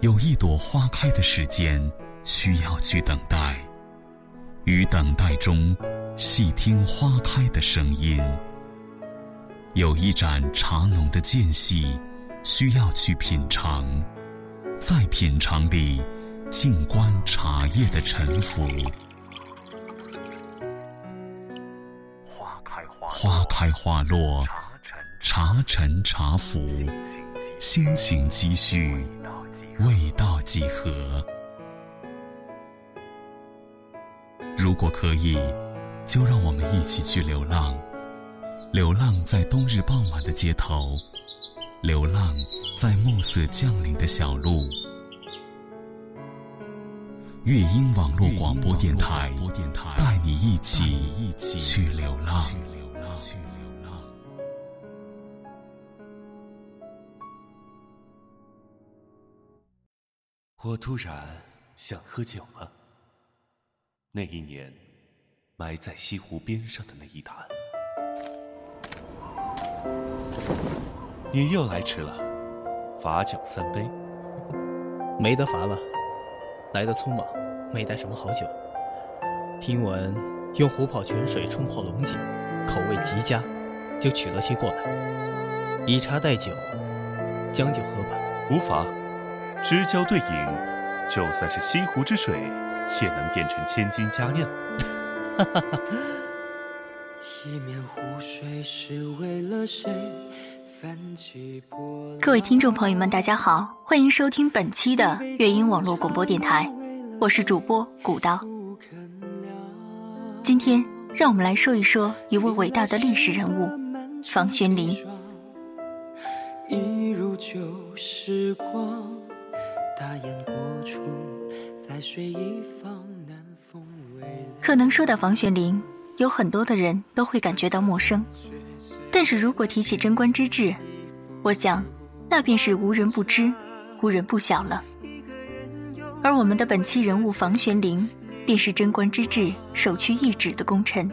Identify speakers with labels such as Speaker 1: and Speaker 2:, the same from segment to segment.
Speaker 1: 有一朵花开的时间，需要去等待。于等待中，细听花开的声音。有一盏茶浓的间隙，需要去品尝。在品尝里，静观茶叶的沉浮。花开花开花落，茶沉茶浮，心情积蓄，味道几何？如果可以，就让我们一起去流浪，流浪在冬日傍晚的街头，流浪在暮色降临的小路。乐音网络广播电台，带你一起去流浪。
Speaker 2: 我突然想喝酒了。那一年，埋在西湖边上的那一坛，你又来迟了，罚酒三杯。
Speaker 3: 没得罚了，来的匆忙，没带什么好酒。听闻用虎跑泉水冲泡龙井，口味极佳，就取了些过来，以茶代酒，将就喝吧。
Speaker 2: 无妨。知交对饮，就算是西湖之水，也能变成千金佳酿。哈哈哈。
Speaker 4: 一面湖水是为了谁
Speaker 5: 各位听众朋友们，大家好，欢迎收听本期的乐音网络广播电台，我是主播古刀。今天，让我们来说一说一位伟大的历史人物——房玄龄。一如旧时光。大雁过处，在水一方，南风可能说到房玄龄，有很多的人都会感觉到陌生。但是如果提起贞观之治，我想，那便是无人不知，无人不晓了。而我们的本期人物房玄龄，便是贞观之治首屈一指的功臣。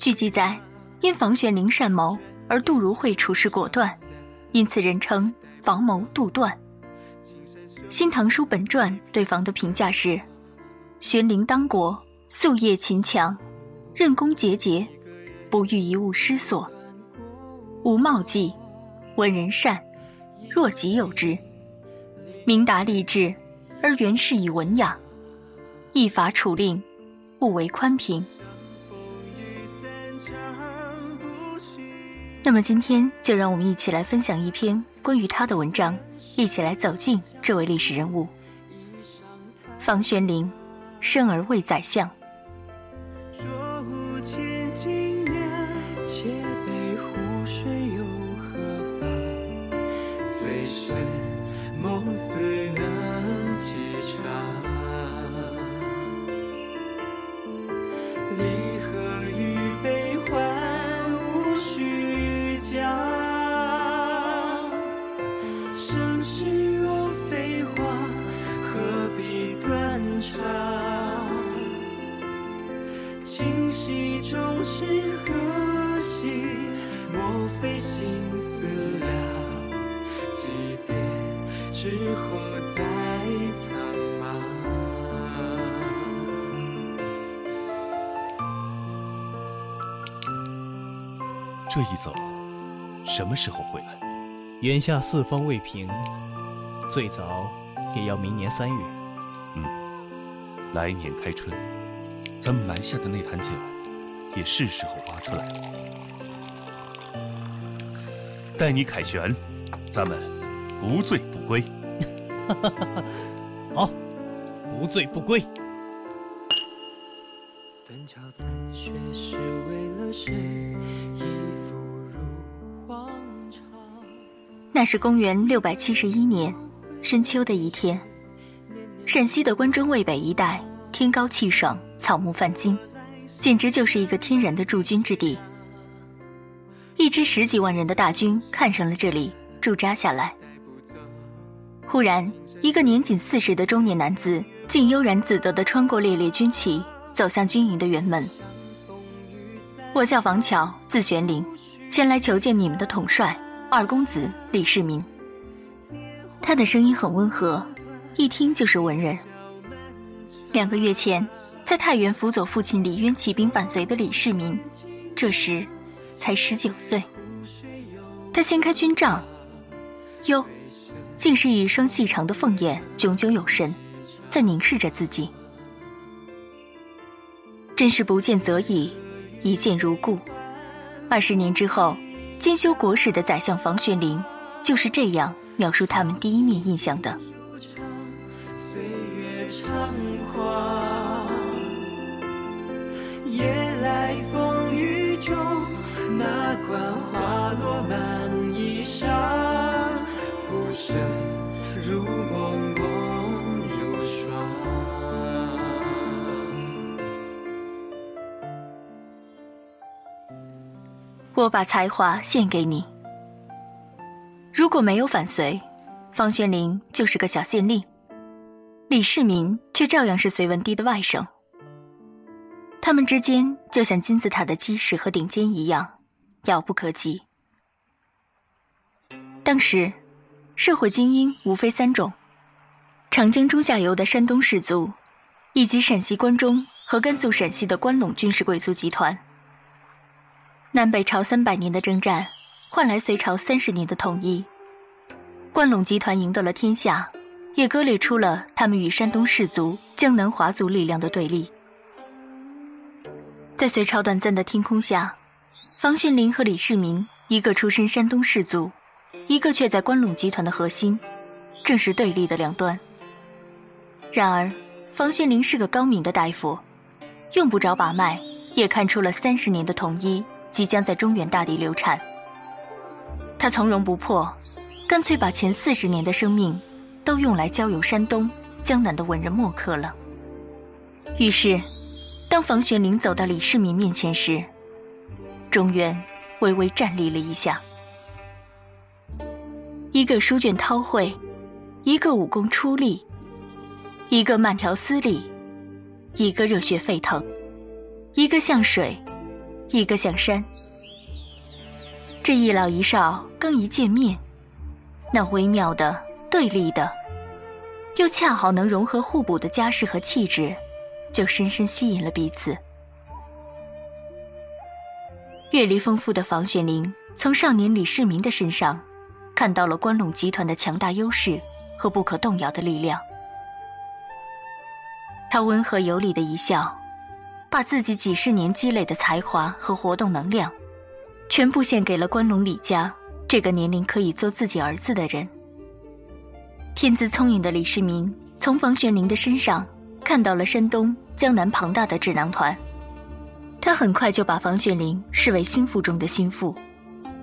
Speaker 5: 据记载，因房玄龄善谋，而杜如晦处事果断。因此人称房谋杜断。《新唐书本传》对房的评价是：玄龄当国，夙业勤强，任功节节，不遇一物失所，无冒迹，闻人善，若己有之，明达立志，而原是以文雅，义法处令，不为宽平。那么今天就让我们一起来分享一篇关于他的文章，一起来走进这位历史人物——房玄龄，生而为宰相。心思了？即别之后再苍茫。
Speaker 2: 这一走，什么时候回来？
Speaker 3: 眼下四方未平，最早也要明年三月。
Speaker 2: 嗯，来年开春，咱们埋下的那坛酒。也是时候挖出来，待你凯旋，咱们不醉不归。
Speaker 3: 好，不醉不归。
Speaker 5: 那是公元六百七十一年深秋的一天，陕西的关中渭北一带，天高气爽，草木泛金。简直就是一个天然的驻军之地。一支十几万人的大军看上了这里，驻扎下来。忽然，一个年仅四十的中年男子，竟悠然自得地穿过猎猎军旗，走向军营的辕门。我叫房乔，字玄龄，前来求见你们的统帅二公子李世民。他的声音很温和，一听就是文人。两个月前，在太原辅佐父亲李渊起兵反隋的李世民，这时才十九岁。他掀开军帐，哟，竟是一双细长的凤眼，炯炯有神，在凝视着自己。真是不见则已，一见如故。二十年之后，兼修国史的宰相房玄龄就是这样描述他们第一面印象的。夜来风雨中，那管花落满衣裳，浮生如梦梦如霜。我把才华献给你。如果没有反隋，方玄龄就是个小县令，李世民却照样是隋文帝的外甥。他们之间就像金字塔的基石和顶尖一样，遥不可及。当时，社会精英无非三种：长江中下游的山东士族，以及陕西关中和甘肃陕西的关陇军事贵族集团。南北朝三百年的征战，换来隋朝三十年的统一。关陇集团赢得了天下，也割裂出了他们与山东士族、江南华族力量的对立。在隋朝短暂的天空下，房玄龄和李世民，一个出身山东士族，一个却在关陇集团的核心，正是对立的两端。然而，房玄龄是个高明的大夫，用不着把脉，也看出了三十年的统一。即将在中原大地流产，他从容不迫，干脆把前四十年的生命都用来交友山东、江南的文人墨客了。于是，当房玄龄走到李世民面前时，中原微微站立了一下。一个书卷韬晦，一个武功出力，一个慢条斯理，一个热血沸腾，一个像水。一个像山，这一老一少刚一见面，那微妙的、对立的，又恰好能融合互补的家世和气质，就深深吸引了彼此。阅历丰富的房玄龄从少年李世民的身上，看到了关陇集团的强大优势和不可动摇的力量。他温和有礼的一笑。把自己几十年积累的才华和活动能量，全部献给了关陇李家这个年龄可以做自己儿子的人。天资聪颖的李世民从房玄龄的身上看到了山东、江南庞大的智囊团，他很快就把房玄龄视为心腹中的心腹，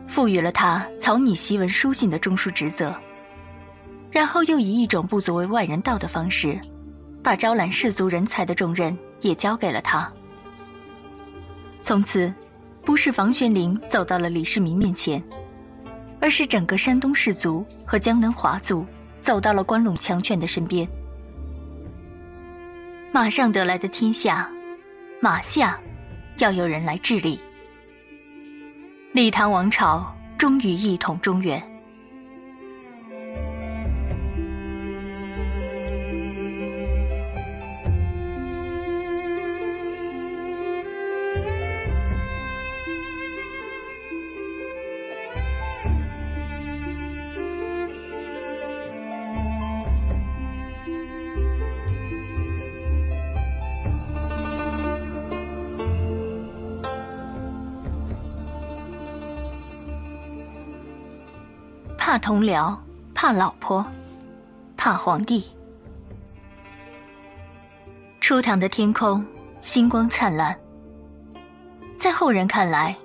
Speaker 5: 赋予了他草拟檄文书信的中枢职责，然后又以一种不足为外人道的方式，把招揽士族人才的重任。也交给了他。从此，不是房玄龄走到了李世民面前，而是整个山东士族和江南华族走到了关陇强权的身边。马上得来的天下，马下要有人来治理。李唐王朝终于一统中原。怕同僚，怕老婆，怕皇帝。初唐的天空星光灿烂，在后人看来，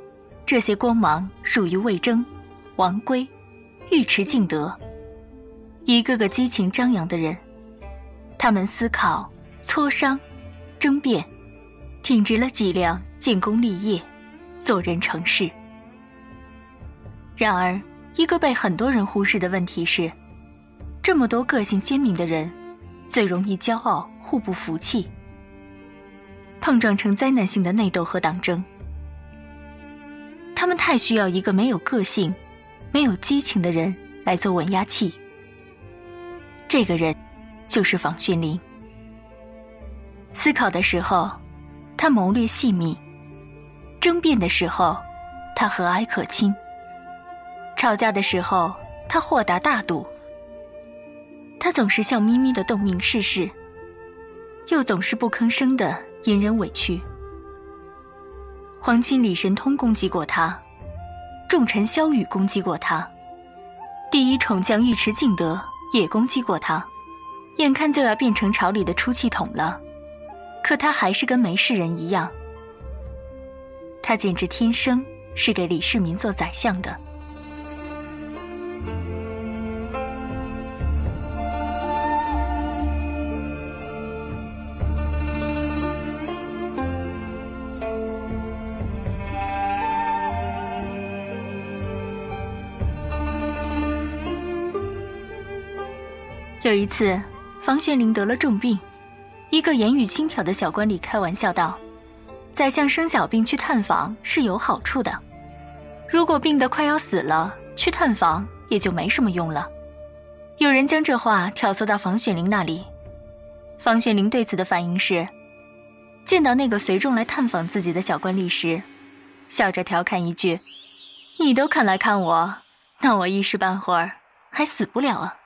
Speaker 5: 这些光芒属于魏征、王圭、尉迟敬德，一个个激情张扬的人。他们思考、磋商、争辩，挺直了脊梁，建功立业，做人成事。然而。一个被很多人忽视的问题是：这么多个性鲜明的人，最容易骄傲、互不服气，碰撞成灾难性的内斗和党争。他们太需要一个没有个性、没有激情的人来做稳压器，这个人就是房玄龄。思考的时候，他谋略细密；争辩的时候，他和蔼可亲；吵架的时候，他豁达大度。他总是笑眯眯的洞明世事，又总是不吭声的隐忍委屈。皇亲李神通攻击过他，重臣萧雨攻击过他，第一宠将尉迟敬德也攻击过他，眼看就要变成朝里的出气筒了，可他还是跟没事人一样。他简直天生是给李世民做宰相的。有一次，房玄龄得了重病，一个言语轻佻的小官吏开玩笑道：“宰相生小病去探访是有好处的，如果病得快要死了，去探访也就没什么用了。”有人将这话挑唆到房玄龄那里，房玄龄对此的反应是：见到那个随众来探访自己的小官吏时，笑着调侃一句：“你都肯来看我，那我一时半会儿还死不了啊。”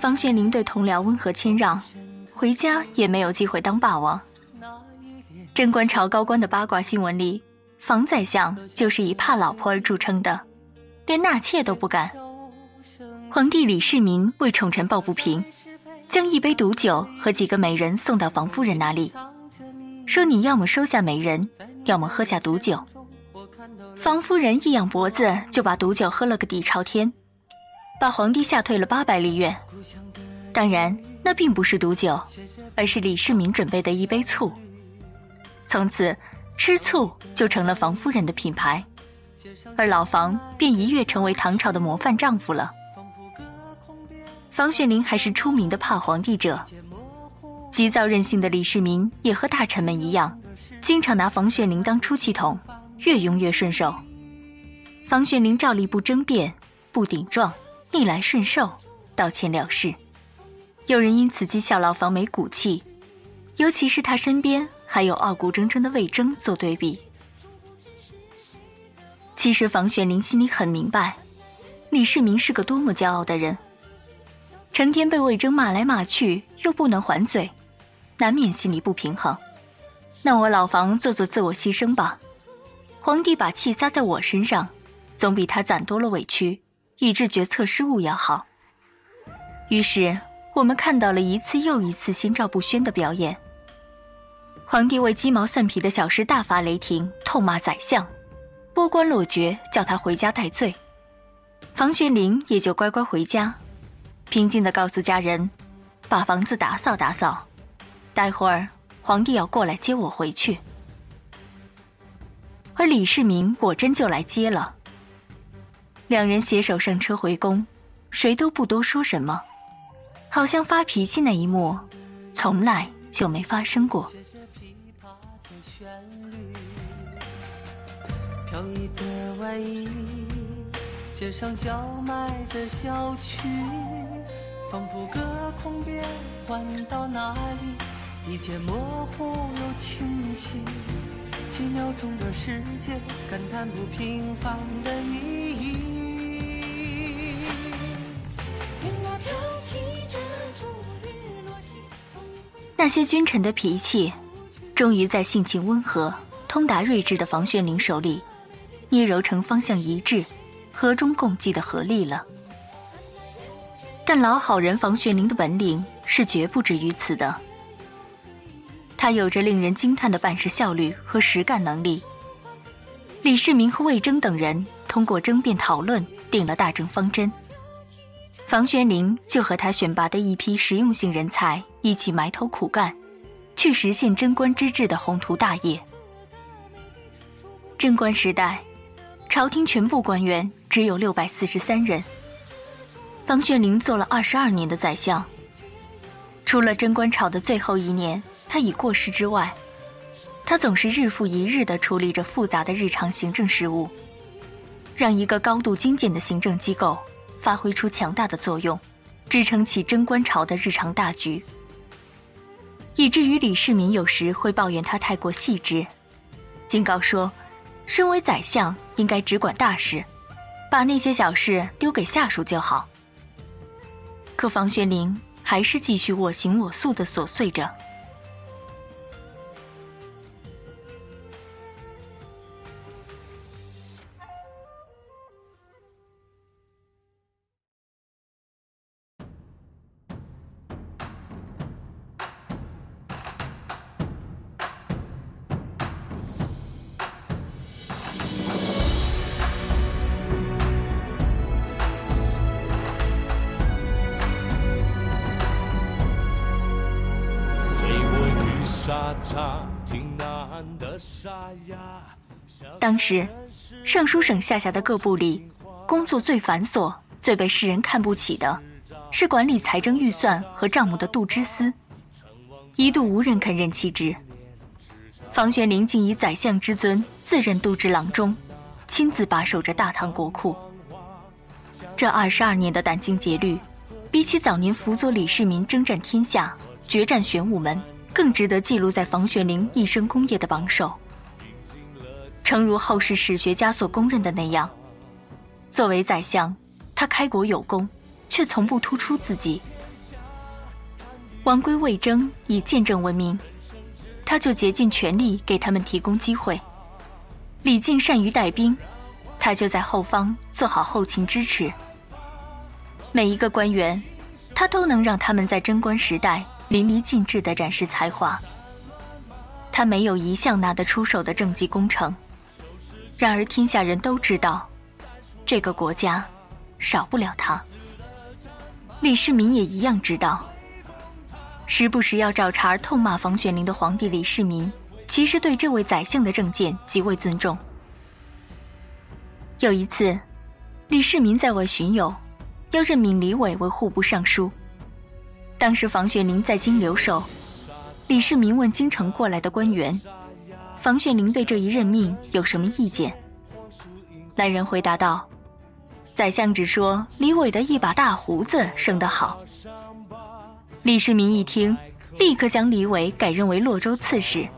Speaker 5: 房玄龄对同僚温和谦让，回家也没有机会当霸王。贞观朝高官的八卦新闻里，房宰相就是以怕老婆而著称的，连纳妾都不敢。皇帝李世民为宠臣抱不平，将一杯毒酒和几个美人送到房夫人那里，说你要么收下美人，要么喝下毒酒。房夫人一仰脖子就把毒酒喝了个底朝天。把皇帝吓退了八百里远，当然那并不是毒酒，而是李世民准备的一杯醋。从此，吃醋就成了房夫人的品牌，而老房便一跃成为唐朝的模范丈夫了。房玄龄还是出名的怕皇帝者，急躁任性的李世民也和大臣们一样，经常拿房玄龄当出气筒，越用越顺手。房玄龄照例不争辩，不顶撞。逆来顺受，道歉了事。有人因此讥笑老房没骨气，尤其是他身边还有傲骨铮铮的魏征做对比。其实房玄龄心里很明白，李世民是个多么骄傲的人，成天被魏征骂来骂去，又不能还嘴，难免心里不平衡。那我老房做做自我牺牲吧，皇帝把气撒在我身上，总比他攒多了委屈。以致决策失误要好。于是我们看到了一次又一次心照不宣的表演。皇帝为鸡毛蒜皮的小事大发雷霆，痛骂宰相，拨官落爵，叫他回家戴罪。房玄龄也就乖乖回家，平静地告诉家人，把房子打扫打扫，待会儿皇帝要过来接我回去。而李世民果真就来接了。两人携手上车回宫，谁都不多说什么，好像发脾气那一幕从来就没发生过。飘逸的外衣，街上叫卖的小曲，仿佛隔空变换到哪里，一切模糊又清晰。几秒钟的时间，感叹不平凡的意。那些君臣的脾气，终于在性情温和、通达睿智的房玄龄手里，捏揉成方向一致、和衷共济的合力了。但老好人房玄龄的本领是绝不止于此的。他有着令人惊叹的办事效率和实干能力。李世民和魏征等人通过争辩讨论，定了大政方针。房玄龄就和他选拔的一批实用性人才一起埋头苦干，去实现贞观之治的宏图大业。贞观时代，朝廷全部官员只有六百四十三人。房玄龄做了二十二年的宰相，除了贞观朝的最后一年他已过世之外，他总是日复一日地处理着复杂的日常行政事务，让一个高度精简的行政机构。发挥出强大的作用，支撑起贞观朝的日常大局，以至于李世民有时会抱怨他太过细致，警告说，身为宰相应该只管大事，把那些小事丢给下属就好。可房玄龄还是继续我行我素的琐碎着。当时，尚书省下辖的各部里，工作最繁琐、最被世人看不起的，是管理财政预算和账目的度支司，一度无人肯任其职。房玄龄竟以宰相之尊自任度支郎中，亲自把守着大唐国库。这二十二年的殚精竭虑，比起早年辅佐李世民征战天下、决战玄武门。更值得记录在房玄龄一生功业的榜首。诚如后世史学家所公认的那样，作为宰相，他开国有功，却从不突出自己。王归魏征以见证闻名，他就竭尽全力给他们提供机会；李靖善于带兵，他就在后方做好后勤支持。每一个官员，他都能让他们在贞观时代。淋漓尽致地展示才华。他没有一项拿得出手的政绩工程，然而天下人都知道，这个国家少不了他。李世民也一样知道。时不时要找茬痛骂房玄龄的皇帝李世民，其实对这位宰相的政见极为尊重。有一次，李世民在外巡游，要任命李伟为户部尚书。当时房玄龄在京留守，李世民问京城过来的官员：“房玄龄对这一任命有什么意见？”来人回答道：“宰相只说李伟的一把大胡子生得好。”李世民一听，立刻将李伟改任为洛州刺史。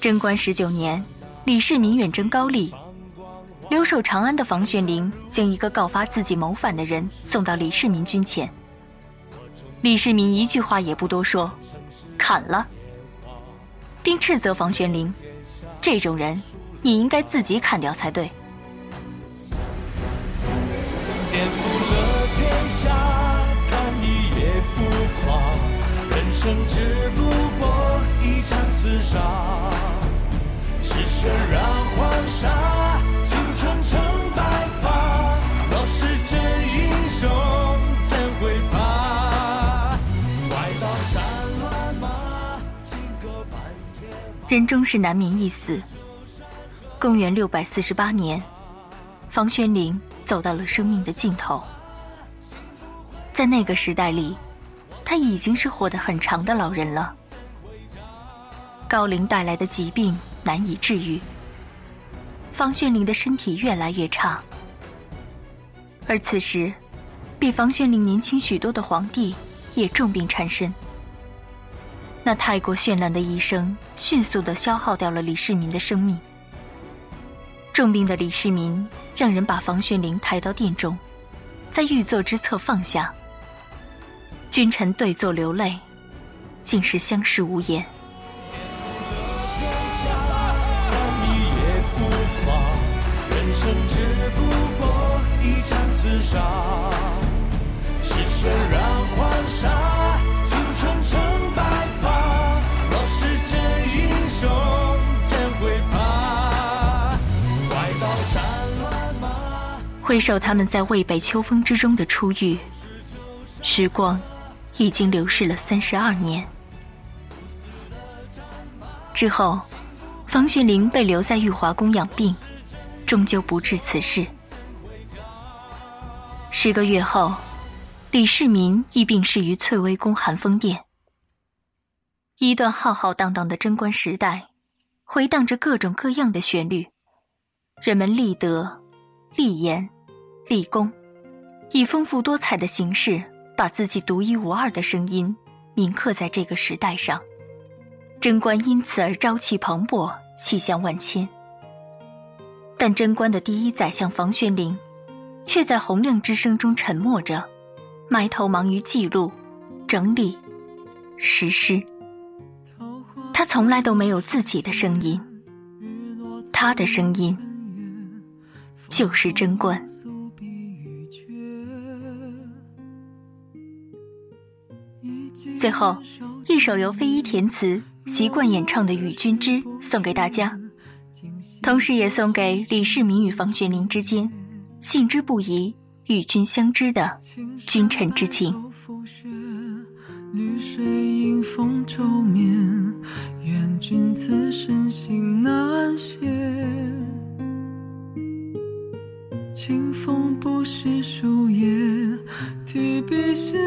Speaker 5: 贞观十九年，李世民远征高丽，留守长安的房玄龄将一个告发自己谋反的人送到李世民军前。李世民一句话也不多说，砍了，并斥责房玄龄：“这种人，你应该自己砍掉才对。”颠覆了天下，看一夜浮夸，人生只不过一场厮杀，是血染黄沙，人终是难免一死。公元六百四十八年，房玄龄走到了生命的尽头。在那个时代里，他已经是活得很长的老人了。高龄带来的疾病难以治愈，房玄龄的身体越来越差。而此时，比房玄龄年轻许多的皇帝也重病缠身。那太过绚烂的一生，迅速的消耗掉了李世民的生命。重病的李世民让人把房玄龄抬到殿中，在御座之侧放下。君臣对坐流泪，竟是相视无言。人生只不过一场厮杀，是血染回首他们在渭北秋风之中的初遇，时光已经流逝了三十二年。之后，房玄龄被留在玉华宫养病，终究不治此事。十个月后，李世民亦病逝于翠微宫寒风殿。一段浩浩荡荡的贞观时代，回荡着各种各样的旋律，人们立德、立言、立功，以丰富多彩的形式，把自己独一无二的声音铭刻在这个时代上。贞观因此而朝气蓬勃，气象万千。但贞观的第一宰相房玄龄，却在洪亮之声中沉默着，埋头忙于记录、整理、实施。他从来都没有自己的声音，他的声音就是贞观。最后，一首由飞一填词、习惯演唱的《与君知》送给大家，同时也送给李世民与房玄龄之间信之不疑、与君相知的君臣之情。
Speaker 6: 愿君此生心难歇。清风不识树叶，提笔写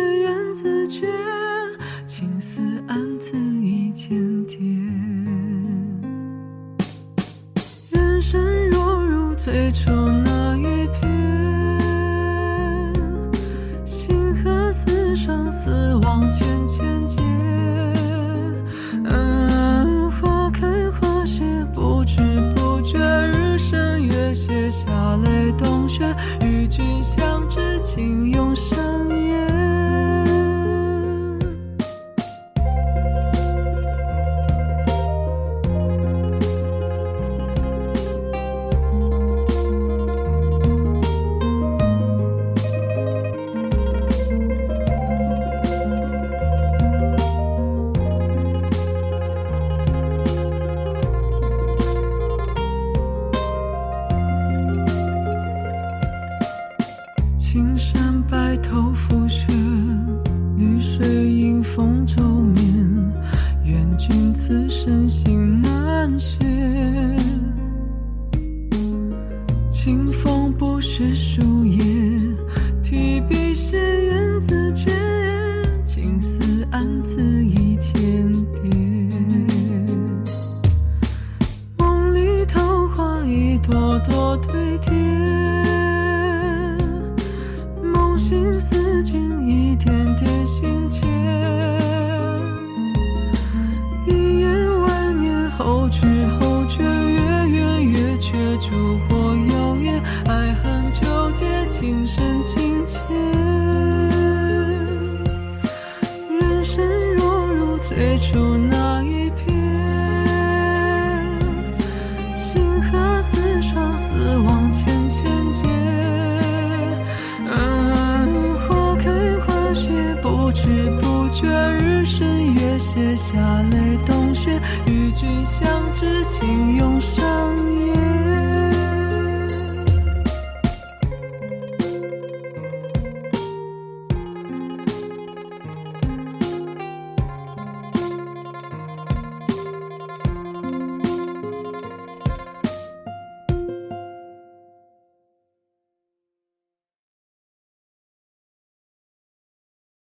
Speaker 6: 最初那